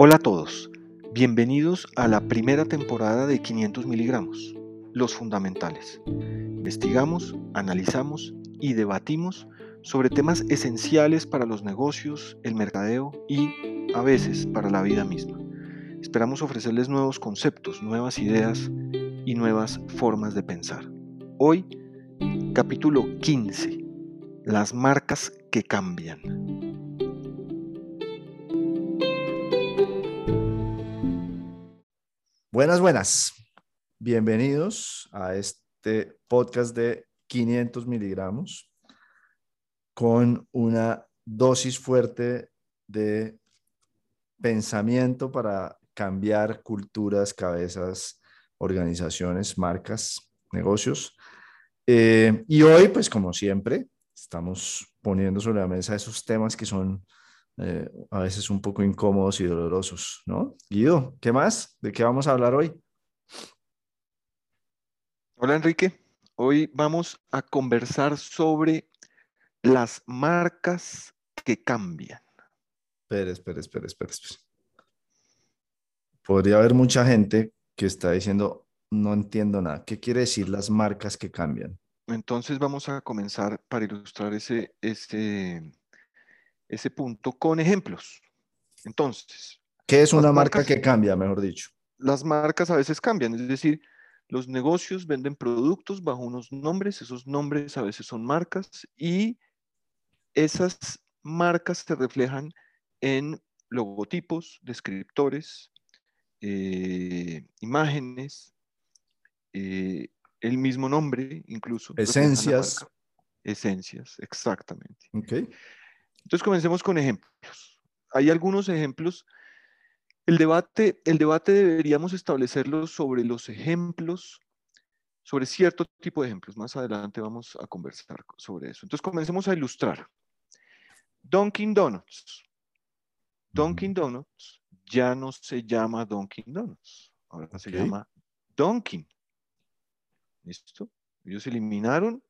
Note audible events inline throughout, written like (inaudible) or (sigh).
Hola a todos, bienvenidos a la primera temporada de 500 miligramos, los fundamentales. Investigamos, analizamos y debatimos sobre temas esenciales para los negocios, el mercadeo y, a veces, para la vida misma. Esperamos ofrecerles nuevos conceptos, nuevas ideas y nuevas formas de pensar. Hoy, capítulo 15, las marcas que cambian. Buenas, buenas. Bienvenidos a este podcast de 500 miligramos con una dosis fuerte de pensamiento para cambiar culturas, cabezas, organizaciones, marcas, negocios. Eh, y hoy, pues como siempre, estamos poniendo sobre la mesa esos temas que son eh, a veces un poco incómodos y dolorosos, ¿no? Guido, ¿qué más? ¿De qué vamos a hablar hoy? Hola Enrique, hoy vamos a conversar sobre las marcas que cambian. Espera, espera, espera, espera, espera. Podría haber mucha gente que está diciendo, no entiendo nada. ¿Qué quiere decir las marcas que cambian? Entonces vamos a comenzar para ilustrar ese, ese, ese punto con ejemplos. Entonces. ¿Qué es una marca que cambia, mejor dicho? Las marcas a veces cambian, es decir, los negocios venden productos bajo unos nombres, esos nombres a veces son marcas y esas marcas se reflejan en logotipos, descriptores, eh, imágenes, eh, el mismo nombre incluso. Esencias. Esencias, exactamente. Okay. Entonces comencemos con ejemplos. Hay algunos ejemplos. El debate, el debate deberíamos establecerlo sobre los ejemplos, sobre cierto tipo de ejemplos. Más adelante vamos a conversar sobre eso. Entonces comencemos a ilustrar. Dunkin' Donuts. Dunkin' Donuts ya no se llama Dunkin' Donuts. Ahora se llama Dunkin'. ¿Listo? Ellos eliminaron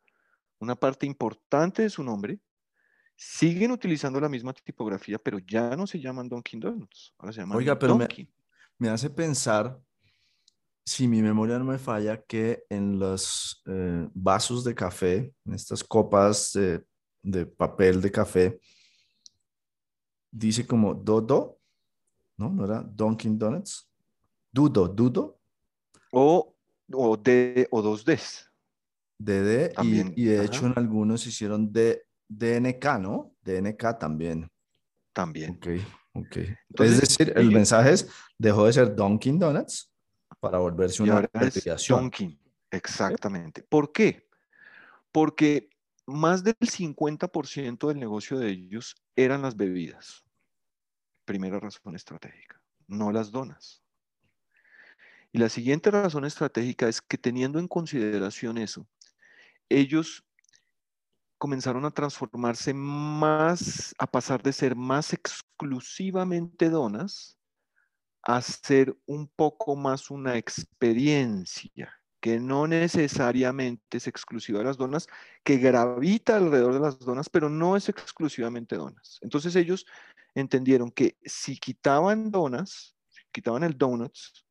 una parte importante de su nombre siguen utilizando la misma tipografía, pero ya no se llaman Dunkin' Donuts. Ahora se llaman Oiga, pero Me, hace pensar, si mi memoria no me falla, que en los eh, vasos de café, en estas copas de, papel de café, dice como Dodo, ¿no? ¿No era Dunkin' Donuts? Dudo, Dudo. O, o D o dos Ds. DD, y, y, de hecho en algunos hicieron D DNK, ¿no? DNK también. También. Ok, ok. es decir, el mensaje es, dejó de ser Dunkin' Donuts para volverse una abreviación. Dunkin', exactamente. ¿Por qué? Porque más del 50% del negocio de ellos eran las bebidas. Primera razón estratégica, no las donas. Y la siguiente razón estratégica es que teniendo en consideración eso, ellos comenzaron a transformarse más, a pasar de ser más exclusivamente donas a ser un poco más una experiencia que no necesariamente es exclusiva de las donas, que gravita alrededor de las donas, pero no es exclusivamente donas. Entonces ellos entendieron que si quitaban donas, quitaban el donuts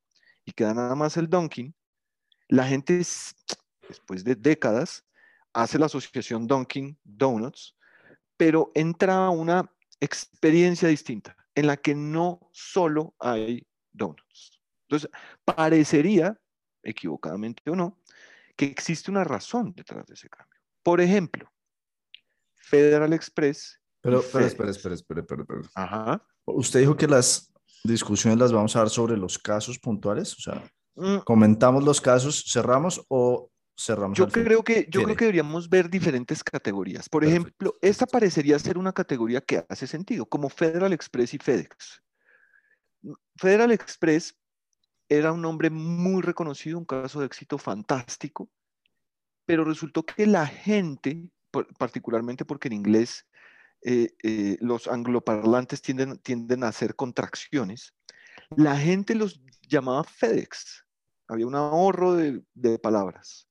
y queda nada más el Dunkin', la gente después de décadas hace la asociación Dunkin' Donuts, pero entra una experiencia distinta en la que no solo hay donuts. Entonces, parecería, equivocadamente o no, que existe una razón detrás de ese cambio. Por ejemplo, Federal Express. Pero, espera, espera, espera, espera, espera. Ajá. Usted dijo que las discusiones las vamos a dar sobre los casos puntuales, o sea, mm. comentamos los casos, cerramos o cerramos. Yo creo que yo creo que deberíamos ver diferentes categorías. Por ejemplo, esta parecería ser una categoría que hace sentido, como Federal Express y FedEx. Federal Express era un nombre muy reconocido, un caso de éxito fantástico, pero resultó que la gente, particularmente porque en inglés eh, eh, los angloparlantes tienden, tienden a hacer contracciones, la gente los llamaba FedEx. Había un ahorro de, de palabras.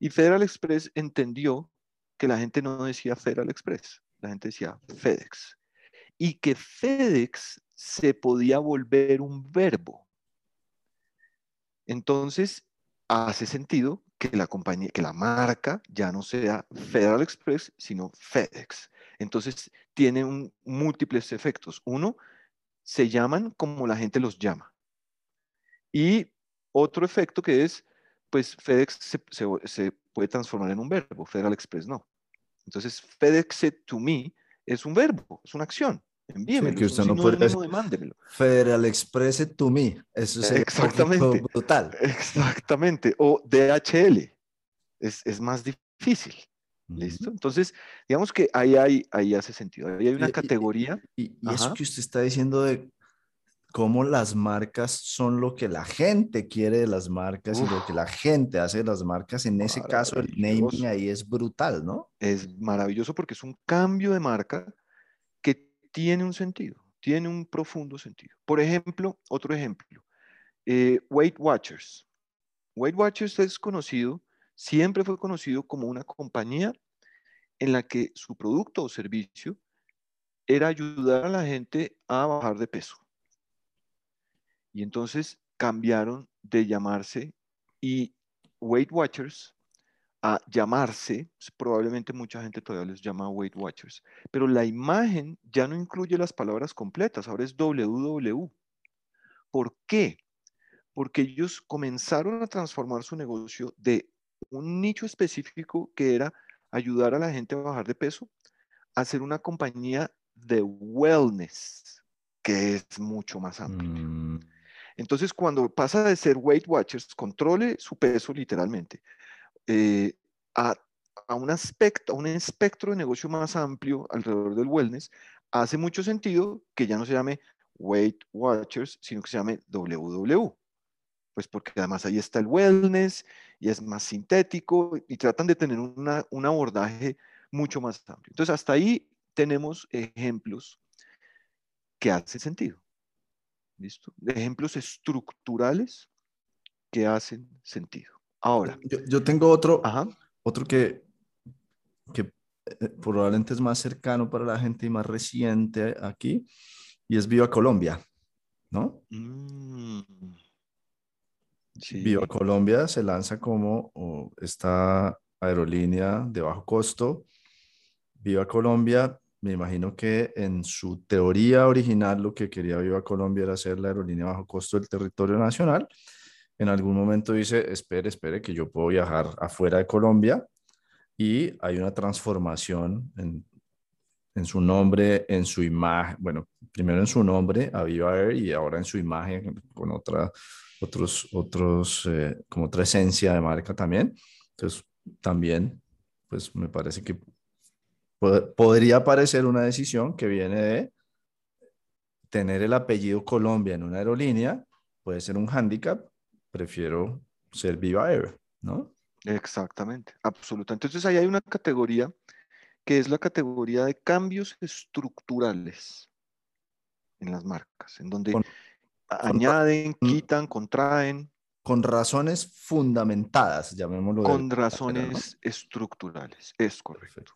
Y Federal Express entendió que la gente no decía Federal Express, la gente decía FedEx. Y que FedEx se podía volver un verbo. Entonces, hace sentido que la compañía, que la marca ya no sea Federal Express, sino FedEx. Entonces, tiene múltiples efectos. Uno, se llaman como la gente los llama. Y otro efecto que es, pues FedEx se, puede transformar en un verbo, Federal Express no. Entonces, FedEx to me es un verbo, es una acción. Envíemelo, que usted no puede (laughs) Federal Express to me, eso es Exactamente. brutal. Exactamente, o DHL, es, es más difícil. ¿Listo? Entonces, digamos que ahí, hay, ahí hace sentido. Ahí hay una categoría. Y, eso que usted está diciendo de cómo las marcas son lo que la gente quiere de las marcas y lo que la gente hace de las marcas, en ese caso el naming ahí es brutal, ¿no? Es maravilloso porque es un cambio de marca que tiene un sentido, tiene un profundo sentido. Por ejemplo, otro ejemplo, eh, Weight Watchers. Weight Watchers es conocido siempre fue conocido como una compañía en la que su producto o servicio era ayudar a la gente a bajar de peso. Y entonces cambiaron de llamarse y Weight Watchers a llamarse, probablemente mucha gente todavía les llama Weight Watchers, pero la imagen ya no incluye las palabras completas, ahora es WW. ¿Por qué? Porque ellos comenzaron a transformar su negocio de un nicho específico que era ayudar a la gente a bajar de peso, a ser una compañía de wellness, que es mucho más amplio. Mm. Entonces, cuando pasa de ser Weight Watchers, controle su peso literalmente, eh, a, un aspecto, a un espectro de negocio más amplio alrededor del wellness, hace mucho sentido que ya no se llame Weight Watchers, sino que se llame WW pues porque además ahí está el wellness y es más sintético y tratan de tener un abordaje mucho más amplio. Entonces, hasta ahí tenemos ejemplos que hacen sentido. ¿Listo? Ejemplos estructurales que hacen sentido. Ahora. Yo, tengo otro, otro que, que eh, probablemente es más cercano para la gente y más reciente aquí, y es Viva Colombia, ¿no? Mm. Viva Colombia se lanza como esta aerolínea de bajo costo. Viva Colombia, me imagino que en su teoría original lo que quería Viva Colombia era ser la aerolínea bajo costo del territorio nacional. En algún momento dice, espere, espere, que yo puedo viajar afuera de Colombia y hay una transformación en, en su nombre, en su imagen, bueno, primero en su nombre, a Viva Air, y ahora en su imagen con otra otros, otros, eh, como otra esencia de marca también. Entonces, también, pues me parece que podría parecer una decisión que viene de tener el apellido Colombia en una aerolínea, puede ser un hándicap, prefiero ser Viva Air, ¿no? Exactamente, absolutamente. Entonces ahí hay una categoría que es la categoría de cambios estructurales en las marcas, en donde añaden, quitan, contraen. Con razones fundamentadas, llamémoslo. Con razones estructurales, es correcto.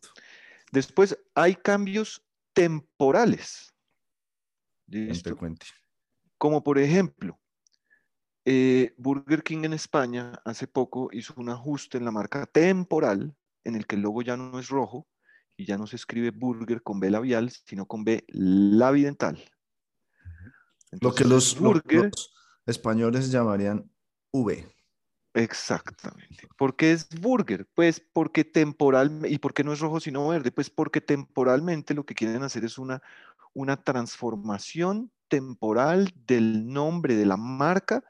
Después hay cambios temporales. ¿Listo? Como por ejemplo, eh, Burger King en España hace poco hizo un ajuste en la marca temporal en el que el logo ya no es rojo y ya no se escribe burger con B labial, sino con B labidental lo que los, españoles llamarían V. Exactamente. ¿Por qué es burger? Pues porque temporal, ¿y por qué no es rojo sino verde? Pues porque temporalmente lo que quieren hacer es una, una transformación temporal del nombre de la marca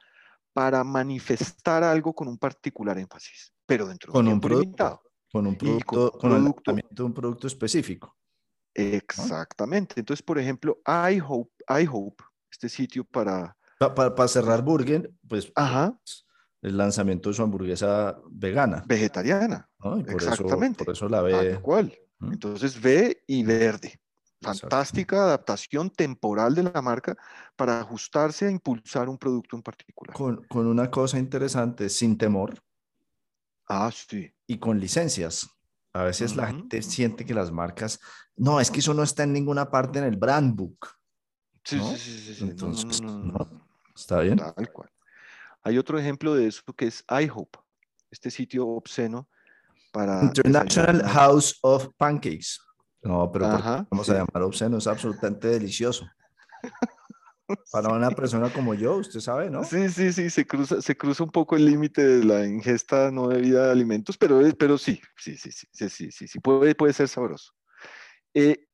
para manifestar algo con un particular énfasis, pero dentro de un, producto, Con un producto, con, un producto, un producto específico. Exactamente. Entonces, por ejemplo, I Hope, I Hope este sitio para... Para, cerrar Burger, pues, pues, el lanzamiento de su hamburguesa vegana. Vegetariana. Exactamente. por eso la ve. cual. Entonces ve y verde. Fantástica adaptación temporal de la marca para ajustarse a impulsar un producto en particular. Con, con una cosa interesante, sin temor. Ah, sí. Y con licencias. A veces la gente siente que las marcas, no, es que eso no está en ninguna parte en el brand book. Sí, ¿no? sí, sí, sí, Entonces, no, no, ¿no? no. ¿Está bien? Tal cual. Hay otro ejemplo de eso que es IHOP, este sitio obsceno para... International. House of Pancakes. No, pero vamos a llamar obsceno, es absolutamente delicioso. (laughs) Para una persona como yo, usted sabe, ¿no? Sí, sí, sí, se cruza, se cruza un poco el límite de la ingesta no debida de alimentos, pero, pero sí, sí, sí, sí, sí, sí, sí, sí puede, puede ser sabroso. Eh,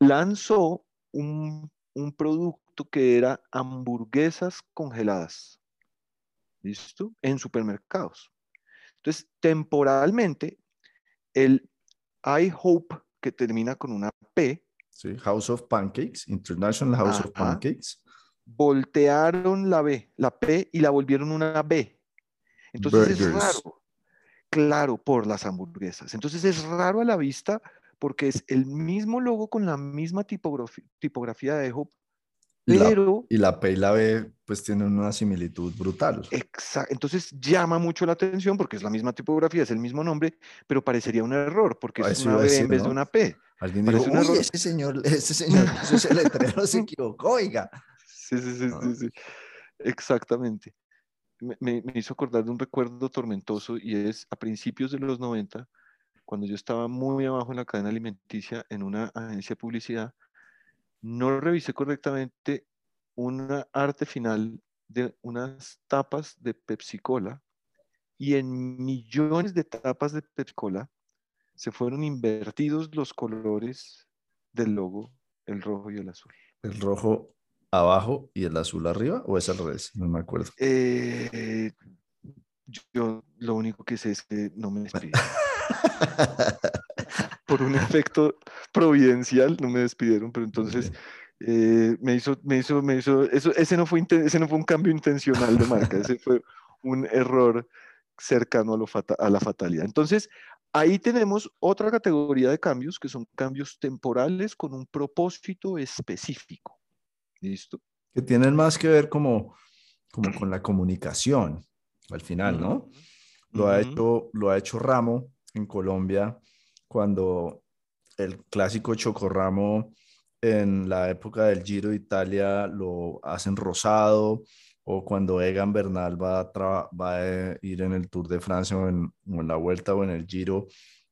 lanzó un, un producto que era hamburguesas congeladas. ¿Listo? En supermercados. Entonces, temporalmente, el I Hope, que termina con una P, Sí, House of Pancakes, International House of. Pancakes. voltearon la B, la P y la volvieron una B. Entonces es raro, claro, por las hamburguesas. Entonces es raro a la vista porque es el mismo logo con la misma tipografi- tipografía de Hope, Y la, pero y la P y la B pues tienen una similitud brutal. exa- entonces llama mucho la atención porque es la misma tipografía, es el mismo nombre, pero parecería un error porque es una B decir, en vez de ¿no? una P. Alguien dijo, un error". ese señor, ese señor (laughs) ese letrero se equivocó, oiga. Sí, sí, sí, Ah. sí, sí. Exactamente. Me, me- me hizo acordar de un recuerdo tormentoso y es a principios de los 90, cuando yo estaba muy abajo en la cadena alimenticia en una agencia de publicidad, no revisé correctamente una arte final de unas tapas de Pepsi Cola y en millones de tapas de Pepsi Cola se fueron invertidos los colores del logo, el rojo y el azul. El rojo abajo y el azul arriba, o es al revés, no me acuerdo. Eh, yo lo único que sé es que no me despidieron. (laughs) Por un efecto providencial no me despidieron, pero entonces eh, me hizo, me hizo, me hizo, eso, ese no fue, ese no fue un cambio intencional de marca, ese fue un error cercano a, lo a la fatalidad. Entonces, ahí tenemos otra categoría de cambios que son cambios temporales con un propósito específico. ¿Listo? que tienen más que ver como, como con la comunicación al final, ¿no? Ujú. Lo ha hecho, lo ha hecho Ramo en Colombia cuando el clásico Chocorramo en la época del Giro de Italia lo hacen rosado o cuando Egan Bernal va a, va a ir en el Tour de Francia o en, o en la Vuelta o en el Giro,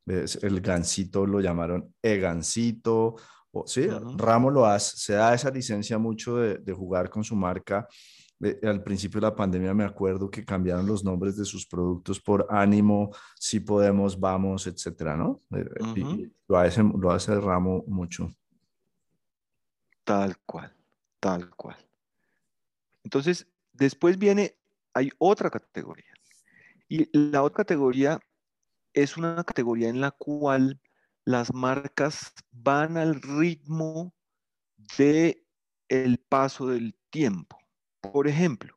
es- el gancito lo llamaron Egancito. O, sí, Ujú. Ramo lo hace, se da esa licencia mucho de, de jugar con su marca de- al principio de la pandemia me acuerdo que cambiaron los nombres de sus productos por ánimo, si podemos, vamos, etcétera, ¿no? Eh, Ujú. y lo hace, lo hace Ramo mucho. Tal cual, tal cual. Entonces, después viene, hay otra categoría. Y la otra categoría es una categoría en la cual las marcas van al ritmo de el paso del tiempo. Por ejemplo,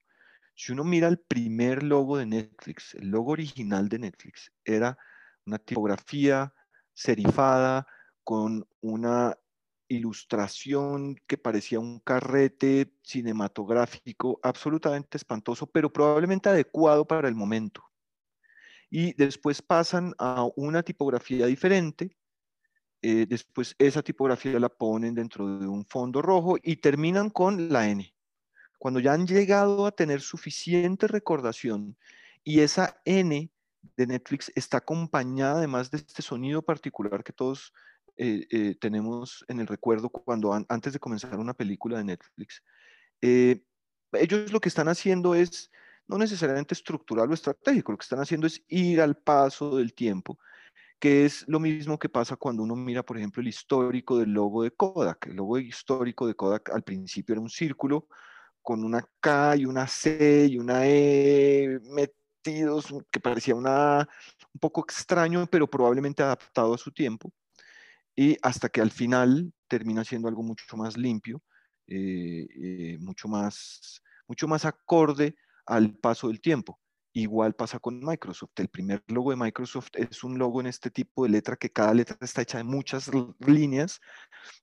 si uno mira el primer logo de Netflix, el logo original de Netflix era una tipografía serifada con una ilustración que parecía un carrete cinematográfico absolutamente espantoso, pero probablemente adecuado para el momento. Y después pasan a una tipografía diferente, eh, después esa tipografía la ponen dentro de un fondo rojo y terminan con la N. Cuando ya han llegado a tener suficiente recordación y esa N de Netflix está acompañada además de este sonido particular que todos eh, eh, tenemos en el recuerdo cuando an- antes de comenzar una película de Netflix. Eh, ellos lo que están haciendo es no necesariamente estructural o estratégico, lo que están haciendo es ir al paso del tiempo, que es lo mismo que pasa cuando uno mira, por ejemplo, el histórico del logo de Kodak. El logo histórico de Kodak al principio era un círculo con una K y una C y una E metidos, que parecía una, un poco extraño, pero probablemente adaptado a su tiempo. Y hasta que al final termina siendo algo mucho más limpio, eh, eh, mucho, más, mucho más acorde al paso del tiempo. Igual pasa con Microsoft. El primer logo de Microsoft es un logo en este tipo de letra que cada letra está hecha de muchas líneas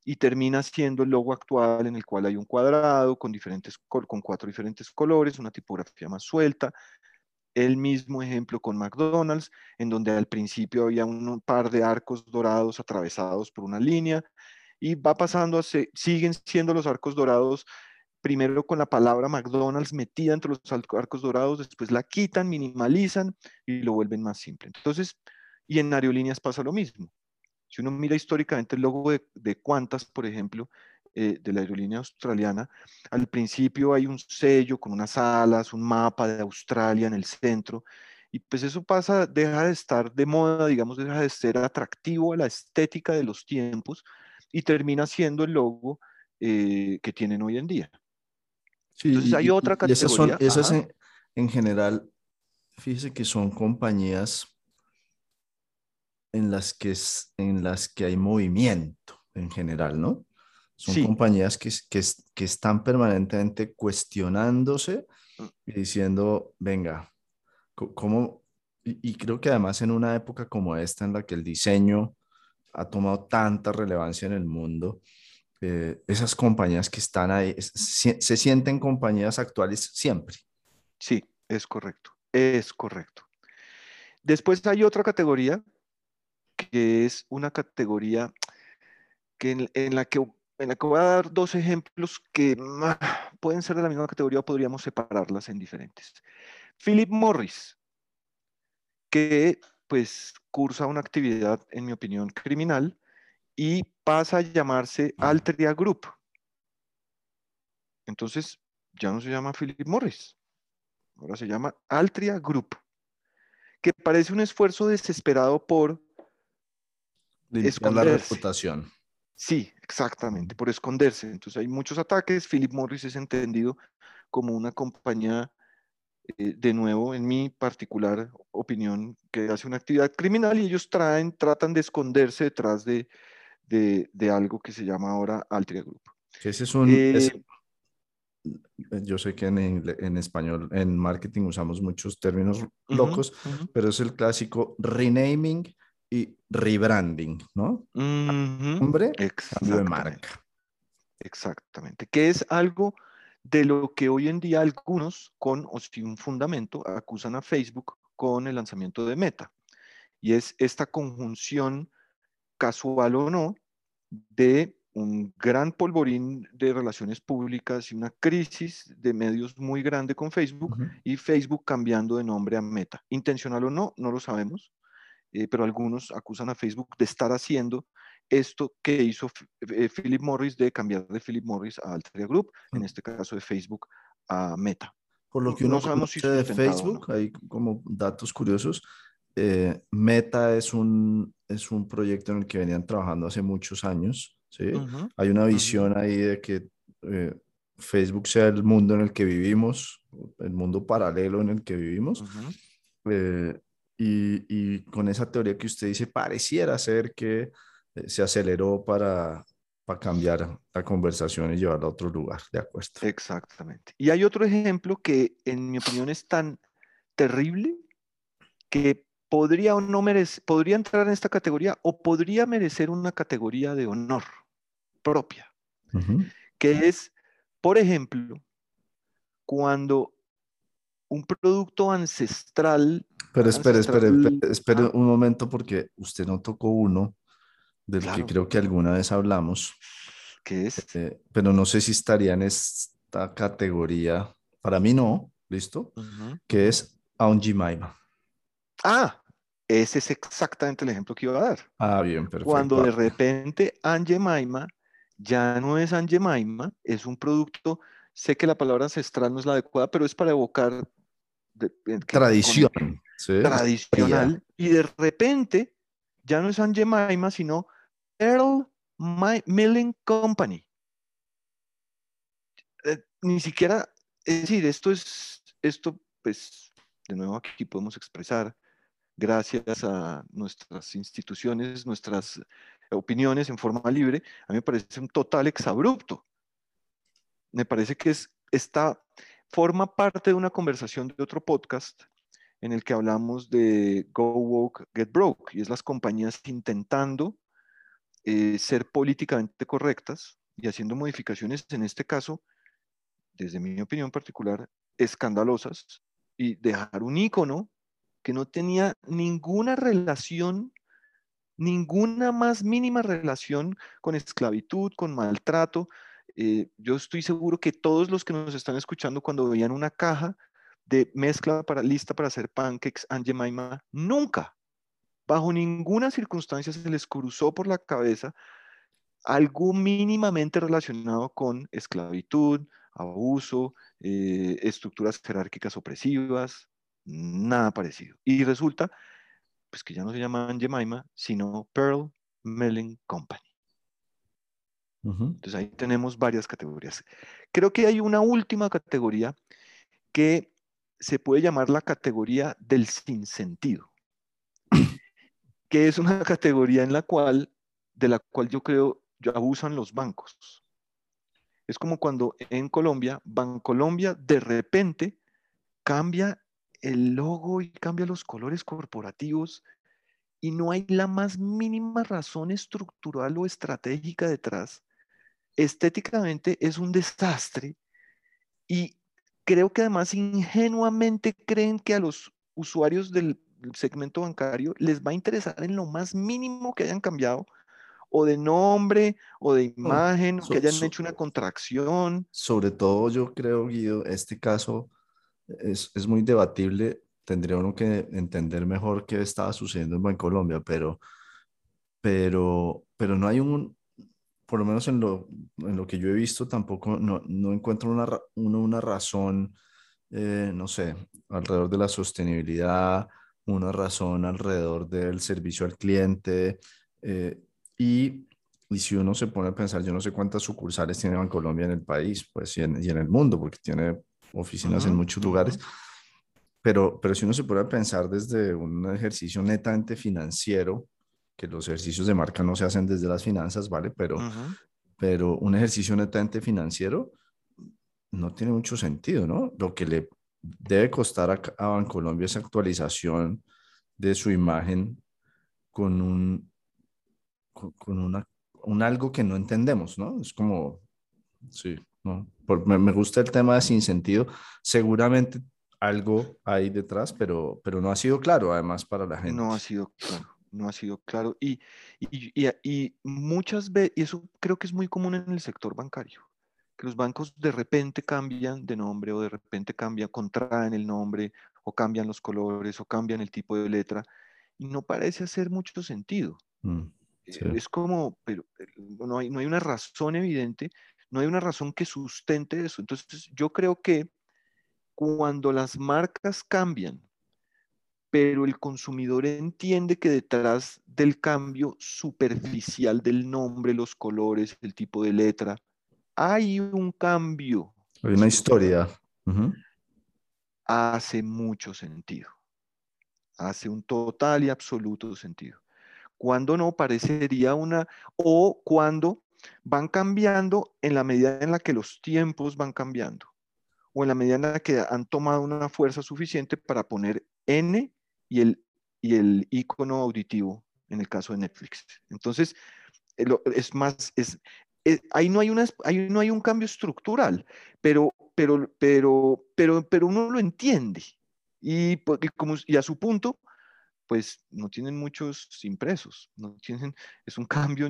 y termina siendo el logo actual en el cual hay un cuadrado con, diferentes, con cuatro diferentes colores, una tipografía más suelta. El mismo ejemplo con McDonald's, en donde al principio había un par de arcos dorados atravesados por una línea y va pasando, siguen siendo los arcos dorados, primero con la palabra McDonald's metida entre los arcos dorados, después la quitan, minimalizan y lo vuelven más simple. Entonces, y en aerolíneas pasa lo mismo. Si uno mira históricamente el logo de, de Qantas, por ejemplo, eh, de la aerolínea australiana, al principio hay un sello con unas alas, un mapa de Australia en el centro, y pues eso pasa, deja de estar de moda, digamos, deja de ser atractivo a la estética de los tiempos y termina siendo el logo eh, que tienen hoy en día. Entonces hay otra categoría. esas son, esas en, en, general, fíjese que son compañías en las que, en las que hay movimiento en general, ¿no? Son compañías que, que, que, están permanentemente cuestionándose mm. y diciendo, venga, ¿cómo? Y, creo que además en una época como esta en la que el diseño ha tomado tanta relevancia en el mundo, eh, esas compañías que están ahí se, se sienten compañías actuales siempre. Sí, es correcto, es correcto. Después hay otra categoría que es una categoría que en, la que en la que voy a dar dos ejemplos que pueden ser de la misma categoría podríamos separarlas en diferentes. Philip Morris, que pues cursa una actividad, en mi opinión, criminal y pasa a llamarse Altria Group. Entonces, ya no se llama Philip Morris, ahora se llama Altria Group, que parece un esfuerzo desesperado por esconder la reputación. Sí, exactamente, por esconderse. Entonces hay muchos ataques. Philip Morris es entendido como una compañía, eh, de nuevo, en mi particular opinión, que hace una actividad criminal y ellos traen, tratan de esconderse detrás de, de, algo que se llama ahora Altria Group. Ese es un... Eh, yo sé que en, en, español, en marketing usamos muchos términos locos, pero es el clásico renaming y rebranding, ¿no? Hombre, cambio de marca. Exactamente, que es algo de lo que hoy en día algunos, con o sin fundamento, acusan a Facebook con el lanzamiento de Meta. Y es esta conjunción, casual o no, de un gran polvorín de relaciones públicas y una crisis de medios muy grande con Facebook y Facebook cambiando de nombre a Meta. Intencional o no, no lo sabemos. Eh, pero algunos acusan a Facebook de estar haciendo esto que hizo eh, Philip Morris de cambiar de Philip Morris a Altria Group, en mm. este caso de Facebook a Meta. Por lo que uno no sabemos si de Facebook, hay como datos curiosos, eh, Meta es un, es un proyecto en el que venían trabajando hace muchos años. ¿sí? Hay una visión ahí de que Facebook sea el mundo en el que vivimos, el mundo paralelo en el que vivimos. Y, con esa teoría que usted dice, pareciera ser que eh, se aceleró para, para cambiar la conversación y llevarla a otro lugar, ¿de acuerdo? Exactamente. Y hay otro ejemplo que en mi opinión es tan terrible que podría o no merece, podría entrar en esta categoría o podría merecer una categoría de honor propia, que es, por ejemplo, cuando un producto ancestral pero espere, espere, espere, un momento porque usted no tocó uno del que creo que alguna vez hablamos. ¿Qué es? Eh, pero no sé si estaría en esta categoría. Para mí no, ¿listo? Que es Maima. Ah, ese es exactamente el ejemplo que iba a dar. Ah, bien, perfecto. Cuando de repente Maima ya no es Maima, es un producto, sé que la palabra ancestral no es la adecuada, pero es para evocar tradición. Tradicional. Y de repente ya no es San Jemima, sino Earl Milling Company. Eh, ni siquiera, es decir, esto es, esto pues, de nuevo aquí podemos expresar, gracias a nuestras instituciones, nuestras opiniones en forma libre, a mí me parece un total exabrupto. Me parece que es, está, forma parte de una conversación de otro podcast en el que hablamos de Go Woke, Get Broke, y es las compañías intentando eh, ser políticamente correctas y haciendo modificaciones, en este caso, desde mi opinión particular, escandalosas, y dejar un icono que no tenía ninguna relación ninguna más mínima relación con esclavitud, con maltrato. Eh, yo estoy seguro que todos los que nos están escuchando cuando veían una caja de mezcla para, lista para hacer pancakes Aunt Jemima, nunca, bajo ninguna circunstancia se les cruzó por la cabeza algo mínimamente relacionado con esclavitud, abuso, eh, estructuras jerárquicas opresivas, nada parecido. Y resulta pues que ya no se llaman Jemima, sino Pearl Melling Company. Entonces ahí tenemos varias categorías. Creo que hay una última categoría que se puede llamar la categoría del sinsentido, (coughs) que es una categoría en la cual, de la cual yo creo, abusan los bancos. Es como cuando en Colombia, Bancolombia de repente cambia el logo y cambia los colores corporativos y no hay la más mínima razón estructural o estratégica detrás. Estéticamente es un desastre y creo que además ingenuamente creen que a los usuarios del segmento bancario les va a interesar en lo más mínimo que hayan cambiado o de nombre o de imagen, que hayan hecho una contracción. Sobre todo yo creo, Guido, este caso es, es, muy debatible. Tendría uno que entender mejor qué estaba sucediendo en Bancolombia, pero, pero, pero no hay un, por lo menos en lo, en lo que yo he visto, tampoco no, no encuentro una, una, una razón, eh, no sé, alrededor de la sostenibilidad, una razón alrededor del servicio al cliente. Eh, y, y, si uno se pone a pensar, yo no sé cuántas sucursales tiene Bancolombia en el país, pues y en, y en el mundo, porque tiene oficinas en muchos lugares. Pero, pero si uno se puede pensar desde un ejercicio netamente financiero, que los ejercicios de marca no se hacen desde las finanzas, ¿vale? Pero, pero un ejercicio netamente financiero no tiene mucho sentido, ¿no? Lo que le debe costar a, a Bancolombia esa actualización de su imagen con un, con, con una, un algo que no entendemos, ¿no? Es como, sí, ¿no? me, gusta el tema de sin sentido. Seguramente algo hay detrás, pero, pero no ha sido claro además para la gente. No ha sido claro, no ha sido claro. Y, y, y, muchas veces, y eso creo que es muy común en el sector bancario, que los bancos de repente cambian de nombre o de repente cambian, contraen el nombre o cambian los colores o cambian el tipo de letra y no parece hacer mucho sentido. Mm, eh, es como, pero no hay, no hay una razón evidente no hay una razón que sustente eso. Entonces, yo creo que cuando las marcas cambian, pero el consumidor entiende que detrás del cambio superficial del nombre, los colores, el tipo de letra, hay un cambio. Hay una historia. Hace mucho sentido. Hace un total y absoluto sentido. Cuando no parecería una, o cuando van cambiando en la medida en la que los tiempos van cambiando o en la medida en la que han tomado una fuerza suficiente para poner N y el, y el icono auditivo en el caso de Netflix. Entonces, eh, es más, es, eh, ahí, no hay una, ahí no hay un cambio estructural, pero, pero, pero, pero, pero uno lo entiende. Y, como, y a su punto, pues no tienen muchos impresos, no tienen, es un cambio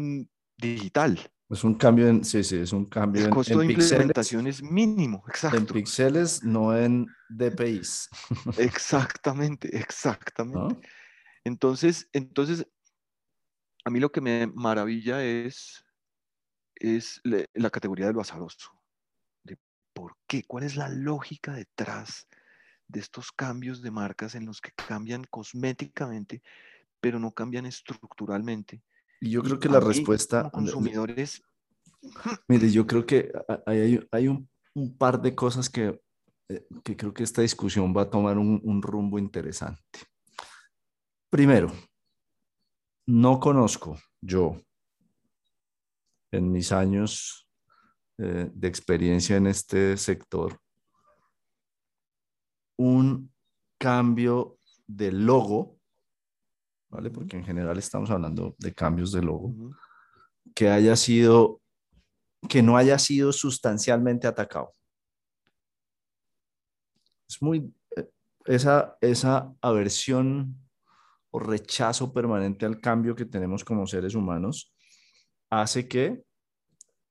digital. Es un cambio en, sí, sí, es un cambio el costo de implementación es mínimo, exacto. En píxeles, no en DPIs. Exactamente, (laughs) exactamente. Entonces, entonces, a mí lo que me maravilla es, es la categoría de lo azaroso. De ¿Por qué? ¿Cuál es la lógica detrás de estos cambios de marcas en los que cambian cosméticamente, pero no cambian estructuralmente? Y yo creo que la respuesta... consumidores... (laughs) Mire, yo creo que hay, hay un, un, par de cosas que, eh, que, creo que esta discusión va a tomar un, un rumbo interesante. Primero, no conozco yo en mis años eh, de experiencia en este sector un cambio de logo ¿vale? Porque en general estamos hablando de cambios de logo, que haya sido, que no haya sido sustancialmente atacado. Es muy, eh, esa, esa aversión o rechazo permanente al cambio que tenemos como seres humanos hace que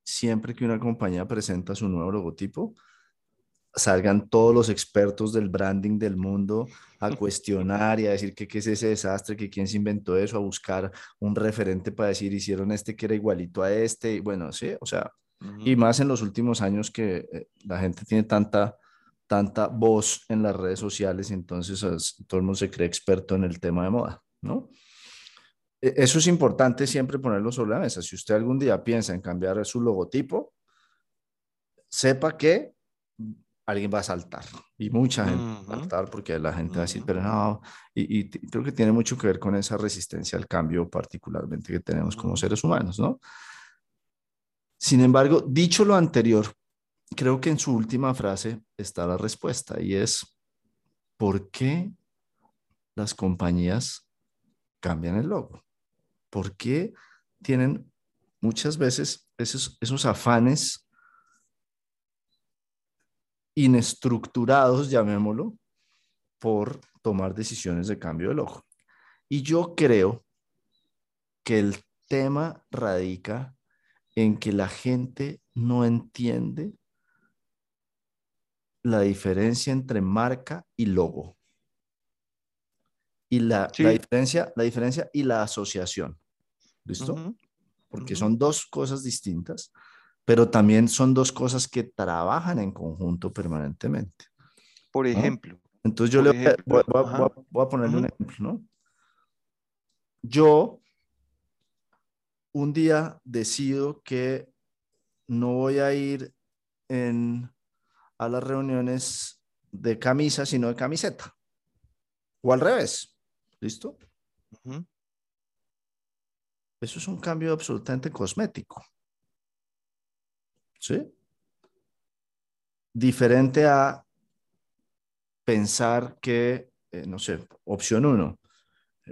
siempre que una compañía presenta su nuevo logotipo, salgan todos los expertos del branding del mundo a cuestionar y a decir que qué es ese desastre, que quién se inventó eso, a buscar un referente para decir hicieron este que era igualito a este, y bueno, sí, o sea, y más en los últimos años que eh, la gente tiene tanta, tanta voz en las redes sociales, entonces todo el mundo se cree experto en el tema de moda, ¿no? E, eso es importante siempre ponerlo sobre la mesa. Si usted algún día piensa en cambiar su logotipo, sepa que alguien va a saltar. Y mucha gente va a saltar porque la gente va a decir, pero no, y, creo que tiene mucho que ver con esa resistencia al cambio particularmente que tenemos como seres humanos, ¿no? Sin embargo, dicho lo anterior, creo que en su última frase está la respuesta y es, ¿por qué las compañías cambian el logo? ¿Por qué tienen muchas veces esos, esos afanes inestructurados, llamémoslo, por tomar decisiones de cambio de logo. Y yo creo que el tema radica en que la gente no entiende la diferencia entre marca y logo. Y la, diferencia, la diferencia y la asociación. ¿Listo? Porque son dos cosas distintas pero también son dos cosas que trabajan en conjunto permanentemente. Por ejemplo. Entonces yo le voy, a, ponerle un ejemplo, ¿no? Yo un día decido que no voy a ir en, a las reuniones de camisa, sino de camiseta. O al revés. ¿Listo? Eso es un cambio absolutamente cosmético. ¿Sí? Diferente a pensar que, eh, no sé, opción uno,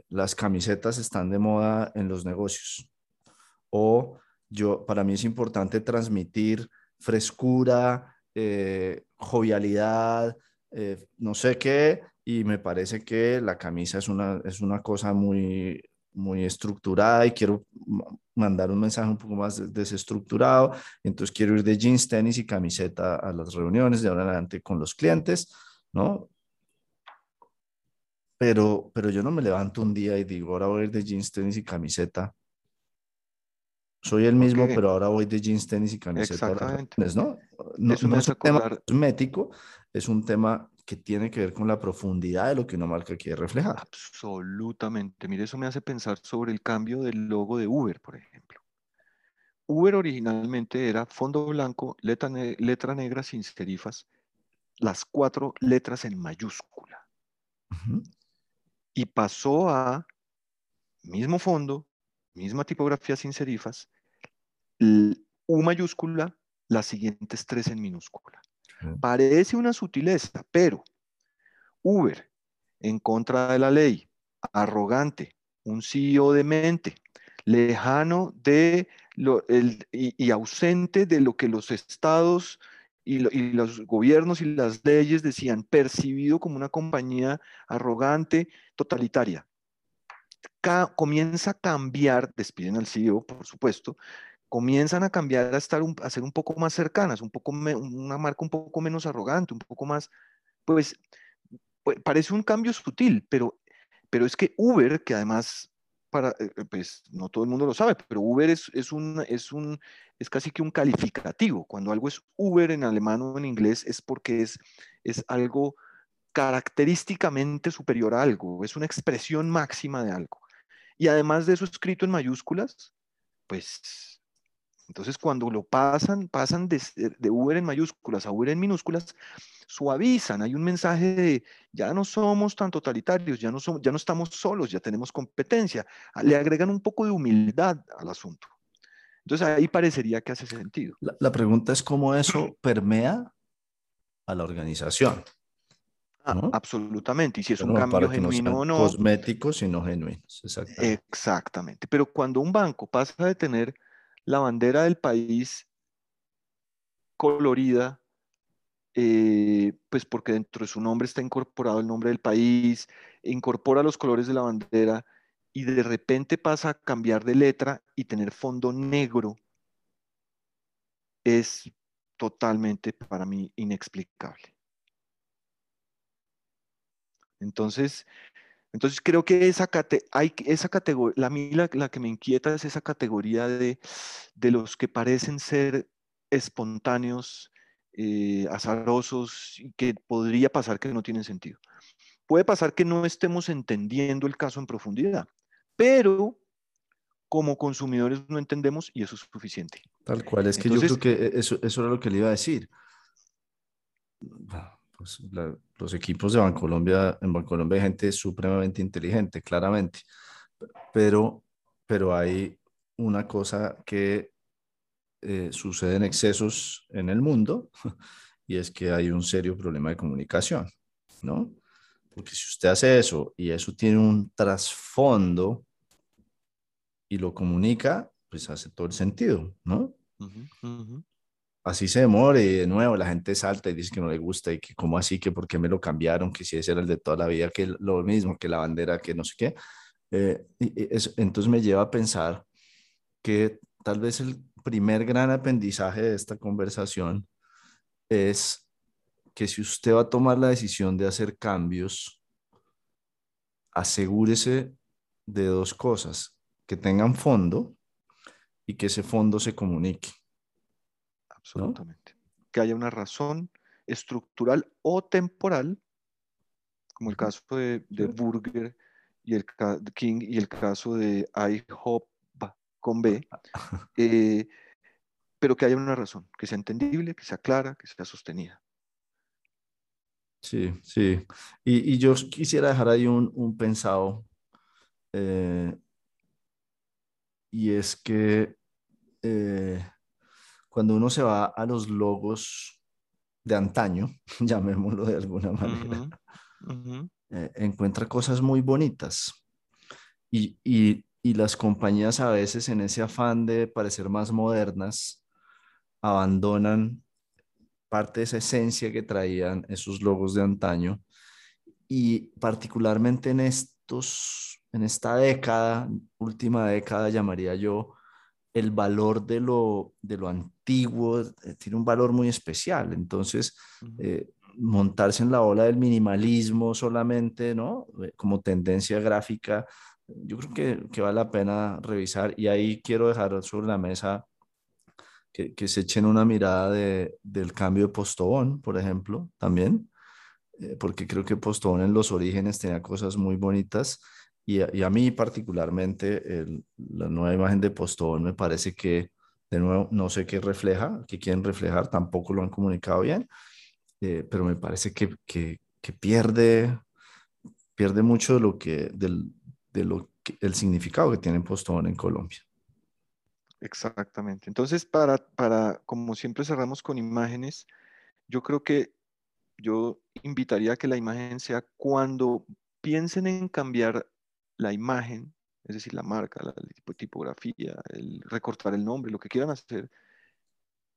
las camisetas están de moda en los negocios. O yo, para mí es importante transmitir frescura, eh, jovialidad, eh, no sé qué, y me parece que la camisa es una, es una cosa muy, muy estructurada y quiero mandar un mensaje un poco más desestructurado. Entonces quiero ir de jeans, tenis y camiseta a las reuniones de ahora en adelante con los clientes, ¿no? Pero, pero yo no me levanto un día y digo, ahora voy a ir de jeans, tenis y camiseta. Soy el mismo, pero ahora voy de jeans, tenis y camiseta. Exactamente. ¿no? No, es un tema cosmético, es un tema que tiene que ver con la profundidad de lo que una marca quiere reflejar. Absolutamente. Mire, eso me hace pensar sobre el cambio del logo de Uber, por ejemplo. Uber originalmente era fondo blanco, letra, letra negra sin serifas, las cuatro letras en mayúscula. Y pasó a mismo fondo, misma tipografía sin serifas, U mayúscula, las siguientes tres en minúscula. Parece una sutileza, pero Uber, en contra de la ley, arrogante, un CEO demente, lejano de lo, y, ausente de lo que los estados y, los gobiernos y las leyes decían, percibido como una compañía arrogante, totalitaria. comienza a cambiar, despiden al CEO, por supuesto, comienzan a cambiar a, estar a ser un poco más cercanas, un poco una marca un poco menos arrogante, un poco más, pues, pues, parece un cambio sutil, pero, pero es que Uber, que además, para, eh, eh, pues no todo el mundo lo sabe, pero Uber es, es, un, es, un, es casi que un calificativo. Cuando algo es Uber en alemán o en inglés es porque es, es algo característicamente superior a algo, es una expresión máxima de algo. Y además de eso escrito en mayúsculas, pues entonces, cuando lo pasan, pasan de, de, Uber en mayúsculas a Uber en minúsculas, suavizan. Hay un mensaje de ya no somos tan totalitarios, ya no, somos, ya no estamos solos, ya tenemos competencia. Ah, le agregan un poco de humildad al asunto. Entonces, ahí parecería que hace sentido. La, pregunta es cómo eso permea a la organización. Ah, absolutamente. Y si es un cambio genuino o no. Cosméticos, sino genuinos. Exactamente. Exactamente. Pero cuando un banco pasa de tener la bandera del país colorida, eh, pues porque dentro de su nombre está incorporado el nombre del país, incorpora los colores de la bandera y de repente pasa a cambiar de letra y tener fondo negro, es totalmente para mí inexplicable. Entonces, entonces creo que esa, hay, esa categoría, la, la, la, que me inquieta es esa categoría de, de los que parecen ser espontáneos, eh, azarosos, y que podría pasar que no tienen sentido. Puede pasar que no estemos entendiendo el caso en profundidad, pero como consumidores no entendemos y eso es suficiente. Tal cual, es que yo creo que eso, eso era lo que le iba a decir. Pues, los equipos de Bancolombia, en Bancolombia hay gente supremamente inteligente, claramente, pero, pero hay una cosa que eh, sucede en excesos en el mundo (laughs) y es que hay un serio problema de comunicación, ¿no? Porque si usted hace eso y eso tiene un trasfondo y lo comunica, pues hace todo el sentido, ¿no? Así se demore y de nuevo la gente salta y dice que no le gusta y que cómo así, que por qué me lo cambiaron, que si ese era el de toda la vida, que lo mismo, que la bandera, que no sé qué. Eh, entonces me lleva a pensar que tal vez el primer gran aprendizaje de esta conversación es que si usted va a tomar la decisión de hacer cambios, asegúrese de dos cosas, que tengan fondo y que ese fondo se comunique. Absolutamente. Que haya una razón estructural o temporal, como el caso de, Burger y el King y el caso de IHOP con B, (laughs) eh, pero que haya una razón, que sea entendible, que sea clara, que sea sostenida. Sí, sí. Y, yo quisiera dejar ahí un, pensado, eh, y es que eh, cuando uno se va a los logos de antaño, (laughs) llamémoslo de alguna manera, encuentra cosas muy bonitas. Y, y, y las compañías a veces en ese afán de parecer más modernas abandonan parte de esa esencia que traían esos logos de antaño y particularmente en estos en esta década, última década llamaría yo el valor de lo, de lo antiguo eh, tiene un valor muy especial. Entonces, eh, montarse en la ola del minimalismo solamente, ¿no? Eh, como tendencia gráfica, yo creo que, que, vale la pena revisar y ahí quiero dejar sobre la mesa que, que se echen una mirada de, del cambio de Postobón, por ejemplo, también, eh, porque creo que Postobón en los orígenes tenía cosas muy bonitas y a, y a mí particularmente el, la nueva imagen de Postobón me parece que, de nuevo, no sé qué refleja, qué quieren reflejar, tampoco lo han comunicado bien, eh, pero me parece que, que, que pierde pierde mucho de lo que, del, de lo el significado que tiene Postobón en Colombia. Exactamente. Entonces, para, para, como siempre cerramos con imágenes, yo creo que yo invitaría a que la imagen sea cuando piensen en cambiar la imagen, es decir, la marca, la tipografía, el recortar el nombre, lo que quieran hacer,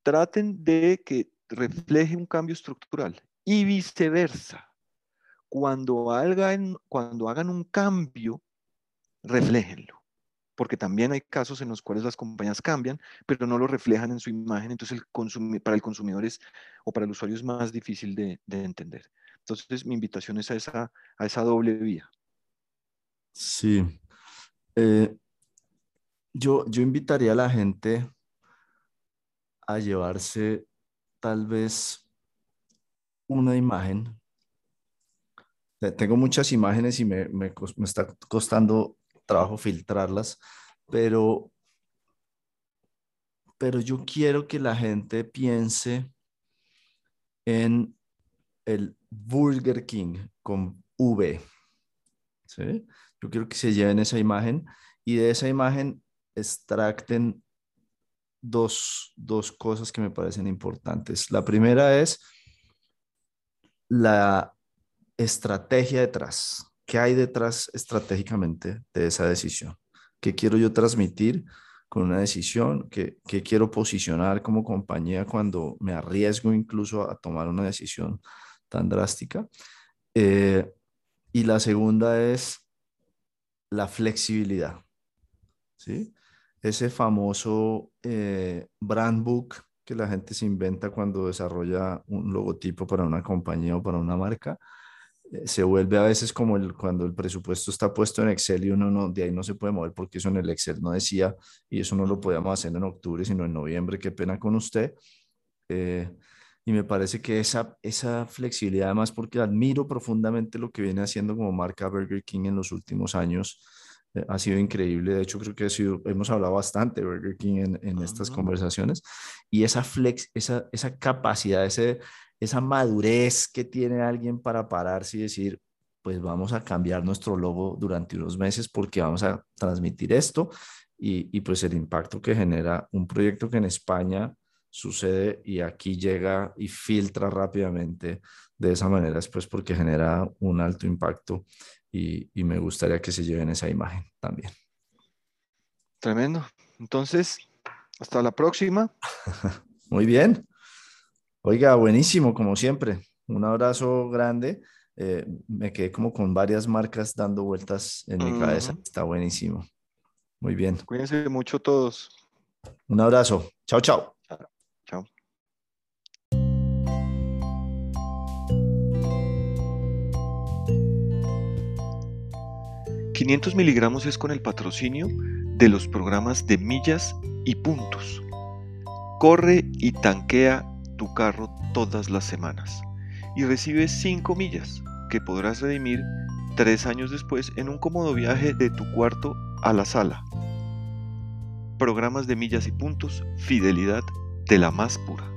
traten de que refleje un cambio estructural y viceversa. Cuando hagan, un cambio, refléjenlo. Porque también hay casos en los cuales las compañías cambian, pero no lo reflejan en su imagen, entonces el para el consumidor es, o para el usuario es más difícil de, entender. Entonces mi invitación es a esa, a esa doble vía. Sí. Eh, yo, yo invitaría a la gente a llevarse tal vez una imagen. Tengo muchas imágenes y me, me, me está costando trabajo filtrarlas, pero, pero yo quiero que la gente piense en el Burger King con V. ¿sí? Yo quiero que se lleven esa imagen y de esa imagen extracten dos, dos cosas que me parecen importantes. La primera es la estrategia detrás. ¿Qué hay detrás estratégicamente de esa decisión? ¿Qué quiero yo transmitir con una decisión? ¿Qué, quiero posicionar como compañía cuando me arriesgo incluso a tomar una decisión tan drástica? Eh, Y la segunda es la flexibilidad. ¿sí? Ese famoso eh, brand book que la gente se inventa cuando desarrolla un logotipo para una compañía o para una marca, eh, se vuelve a veces como el, cuando el presupuesto está puesto en Excel y uno no, de ahí no se puede mover porque eso en el Excel no decía y eso no lo podíamos hacer en octubre, sino en noviembre, qué pena con usted. Eh, y me parece que esa, esa flexibilidad, además porque admiro profundamente lo que viene haciendo como marca Burger King en los últimos años, eh, ha sido increíble. De hecho, creo que ha sido, hemos hablado bastante de Burger King en, en estas conversaciones. Y esa flex, esa, esa capacidad, ese, esa madurez que tiene alguien para pararse y decir, pues vamos a cambiar nuestro logo durante unos meses porque vamos a transmitir esto y, y pues el impacto que genera un proyecto que en España sucede y aquí llega y filtra rápidamente de esa manera, es pues porque genera un alto impacto y, me gustaría que se lleven esa imagen también. Tremendo. Entonces, hasta la próxima. (laughs) Muy bien. Oiga, buenísimo, como siempre. Un abrazo grande. Eh, me quedé como con varias marcas dando vueltas en mi cabeza. Está buenísimo. Muy bien. Cuídense mucho todos. Un abrazo. Chao, chao. 500 miligramos es con el patrocinio de los programas de millas y puntos. Corre y tanquea tu carro todas las semanas y recibe 5 millas que podrás redimir 3 años después en un cómodo viaje de tu cuarto a la sala. Programas de millas y puntos, fidelidad de la más pura.